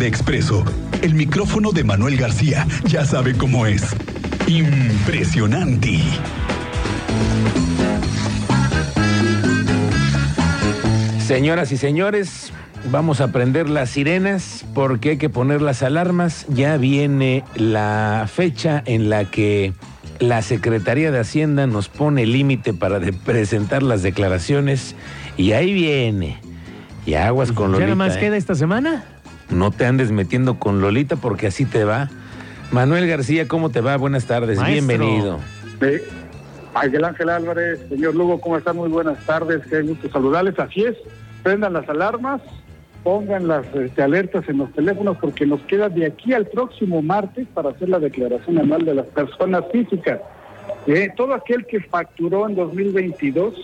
de Expreso, el micrófono de Manuel García ya sabe cómo es. Impresionante. Señoras y señores, vamos a prender las sirenas porque hay que poner las alarmas. Ya viene la fecha en la que la Secretaría de Hacienda nos pone límite para de presentar las declaraciones y ahí viene. Y aguas con Lolita. ¿Ya nada más ¿eh? queda esta semana? No te andes metiendo con Lolita porque así te va. Manuel García, ¿cómo te va? Buenas tardes, Maestro. bienvenido. Sí. Miguel Ángel Álvarez, señor Lugo, ¿cómo están? Muy buenas tardes, qué gusto saludarles. Así es, prendan las alarmas, pongan las este, alertas en los teléfonos porque nos queda de aquí al próximo martes para hacer la declaración anual de las personas físicas. Eh, todo aquel que facturó en 2022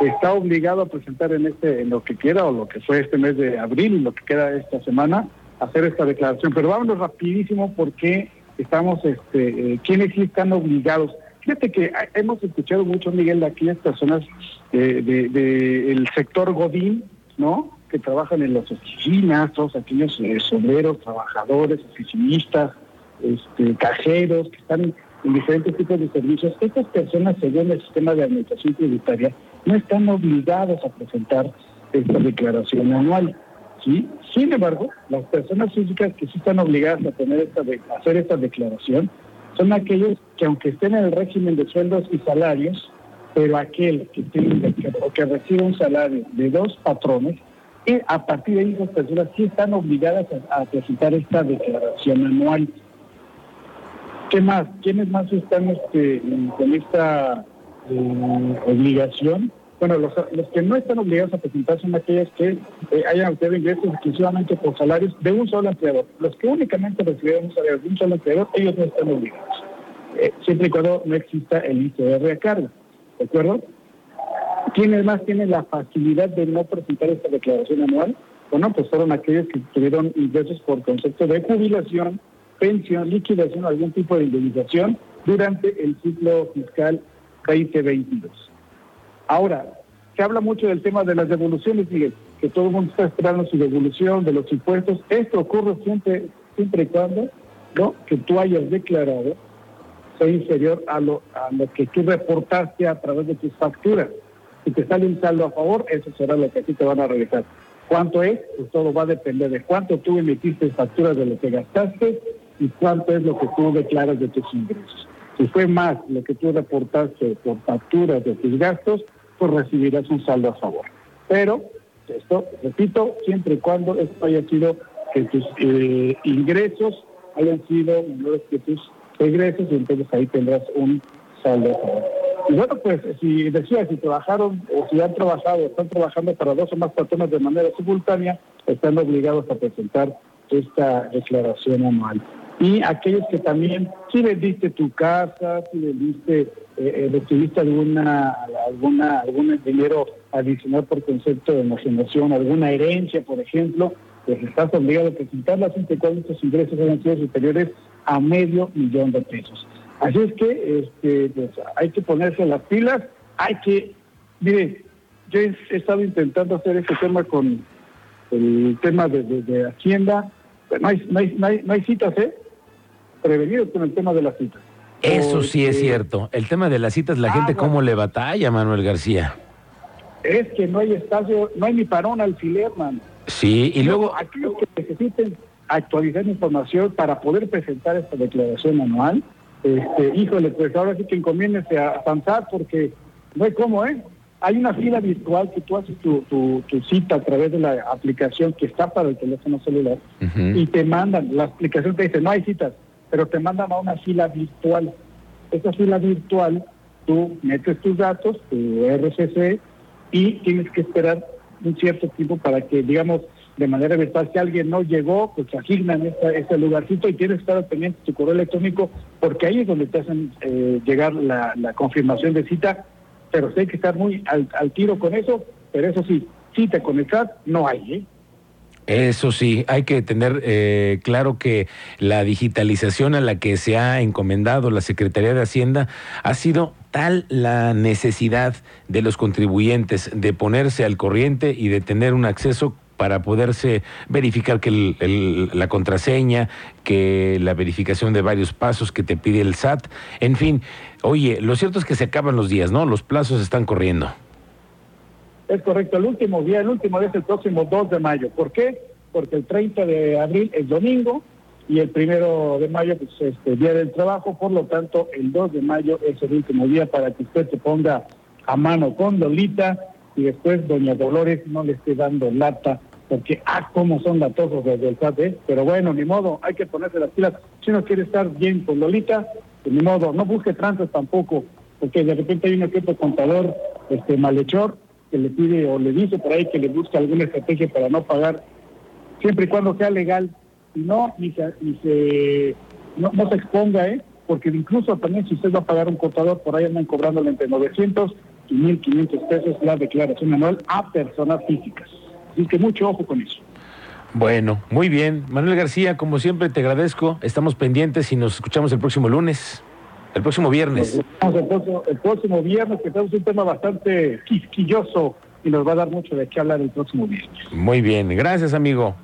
está obligado a presentar en este en lo que quiera o lo que fue este mes de abril y lo que queda esta semana hacer esta declaración. Pero vámonos rapidísimo porque estamos, este, eh, quienes sí están obligados. Fíjate que hemos escuchado mucho, Miguel, de aquellas personas eh, de, de el sector Godín, ¿no? Que trabajan en las oficinas, todos aquellos eh, obreros, trabajadores, oficinistas, este, cajeros, que están en diferentes tipos de servicios. Estas personas, según el sistema de administración tributaria, no están obligados a presentar esta declaración anual. ¿sí? Sin embargo, las personas físicas que sí están obligadas a, hacer esta declaración son aquellos que aunque estén en el régimen de sueldos y salarios, pero aquel que que, o que recibe un salario de dos patrones, y a partir de ahí esas personas sí están obligadas a, a presentar esta declaración anual. ¿Qué más? ¿Quiénes más están este, con esta eh, obligación? Bueno, los, los que no están obligados a presentar son aquellos que eh, hayan obtenido ingresos exclusivamente por salarios de un solo empleador. Los que únicamente recibieron un salario de un solo empleador, ellos no están obligados. Eh, siempre y cuando no exista el ICR a cargo. ¿De acuerdo? ¿Quiénes más tienen la facilidad de no presentar esta declaración anual? Bueno, pues fueron aquellos que tuvieron ingresos por concepto de jubilación, pensión, liquidación, algún tipo de indemnización durante el ciclo fiscal 2022. Ahora, se habla mucho del tema de las devoluciones, Miguel, que todo el mundo está esperando su devolución de los impuestos. Esto ocurre siempre, siempre y cuando ¿no? que tú hayas declarado sea inferior a lo, a lo que tú reportaste a través de tus facturas. Si te sale un saldo a favor, eso será lo que a ti te van a regresar. ¿Cuánto es? Pues todo va a depender de cuánto tú emitiste facturas de lo que gastaste y cuánto es lo que tú declaras de tus ingresos. Si fue más lo que tú reportaste por facturas de tus gastos, pues recibirás un saldo a favor. Pero, esto, repito, siempre y cuando esto haya sido que tus eh, ingresos hayan sido menores que tus egresos, y entonces ahí tendrás un saldo a favor. Y bueno, pues si decía, si trabajaron o si han trabajado, están trabajando para dos o más patrones de manera simultánea, están obligados a presentar esta declaración anual. Y aquellos que también, si vendiste tu casa, si vendiste, eh, eh, recibiste alguna, alguna, algún dinero adicional por concepto de enajenación, alguna herencia, por ejemplo, pues estás obligado a presentarla siempre cuando estos ingresos hayan sido superiores a medio millón de pesos. Así es que este, pues, hay que ponerse las pilas, hay que, mire, yo he, estado intentando hacer este tema con el tema de, de- de Hacienda, no hay, no, hay, no, hay, no hay citas, ¿eh? Prevenidos con el tema de las citas. Eso sí es cierto. El tema de las citas, la Ah, gente bueno. cómo le batalla, Manuel García. Es que no hay espacio, no hay ni para un alfiler, man. Sí, y luego, aquellos que necesiten actualizar información para poder presentar esta declaración anual, este, híjole, pues ahora sí que encomiéndense a avanzar porque no hay cómo, ¿eh? Hay una fila virtual que tú haces tu, tu, tu cita a través de la aplicación que está para el teléfono celular y te mandan, la aplicación te dice, no hay citas, pero te mandan a una fila virtual. Esa fila virtual, tú metes tus datos, tu RCC, y tienes que esperar un cierto tiempo para que, digamos, de manera virtual, si alguien no llegó, pues asignan esa- ese lugarcito y tienes que estar pendiente tu correo electrónico, porque ahí es donde te hacen eh, llegar la, confirmación de cita, pero sí hay que estar muy al, tiro con eso, pero eso sí, cita con el no hay, ¿eh? Eso sí, hay que tener eh, claro que la digitalización a la que se ha encomendado la Secretaría de Hacienda ha sido tal la necesidad de los contribuyentes de ponerse al corriente y de tener un acceso para poderse verificar que la contraseña, que la verificación de varios pasos que te pide el SAT, en fin. Oye, lo cierto es que se acaban los días, ¿no? Los plazos están corriendo. Es correcto, el último día, el último día es el próximo 2 de mayo. ¿Por qué? Porque el 30 de abril es domingo y el primero de mayo pues este día del trabajo, por lo tanto el 2 de mayo es el último día para que usted se ponga a mano con Lolita y después doña Dolores no le esté dando lata porque ah cómo son latosos desde el SAT, pero bueno, ni modo, hay que ponerse las pilas. Si uno quiere estar bien con Lolita, pues ni modo, no busque tranzas tampoco, porque de repente hay un equipo contador este malhechor que le pide o le dice por ahí que le busca alguna estrategia para no pagar, siempre y cuando sea legal, y no, ni se, ni se no, se exponga, ¿eh? porque incluso también si usted va a pagar un contador, por ahí andan cobrándole entre 900 y 1.500 pesos la declaración anual a personas físicas. Así que mucho ojo con eso. Bueno, muy bien. Manuel García, como siempre te agradezco. Estamos pendientes y nos escuchamos el próximo lunes. El próximo viernes. El próximo, viernes, que tenemos un tema bastante quisquilloso y nos va a dar mucho de qué hablar el próximo viernes. Muy bien, gracias amigo.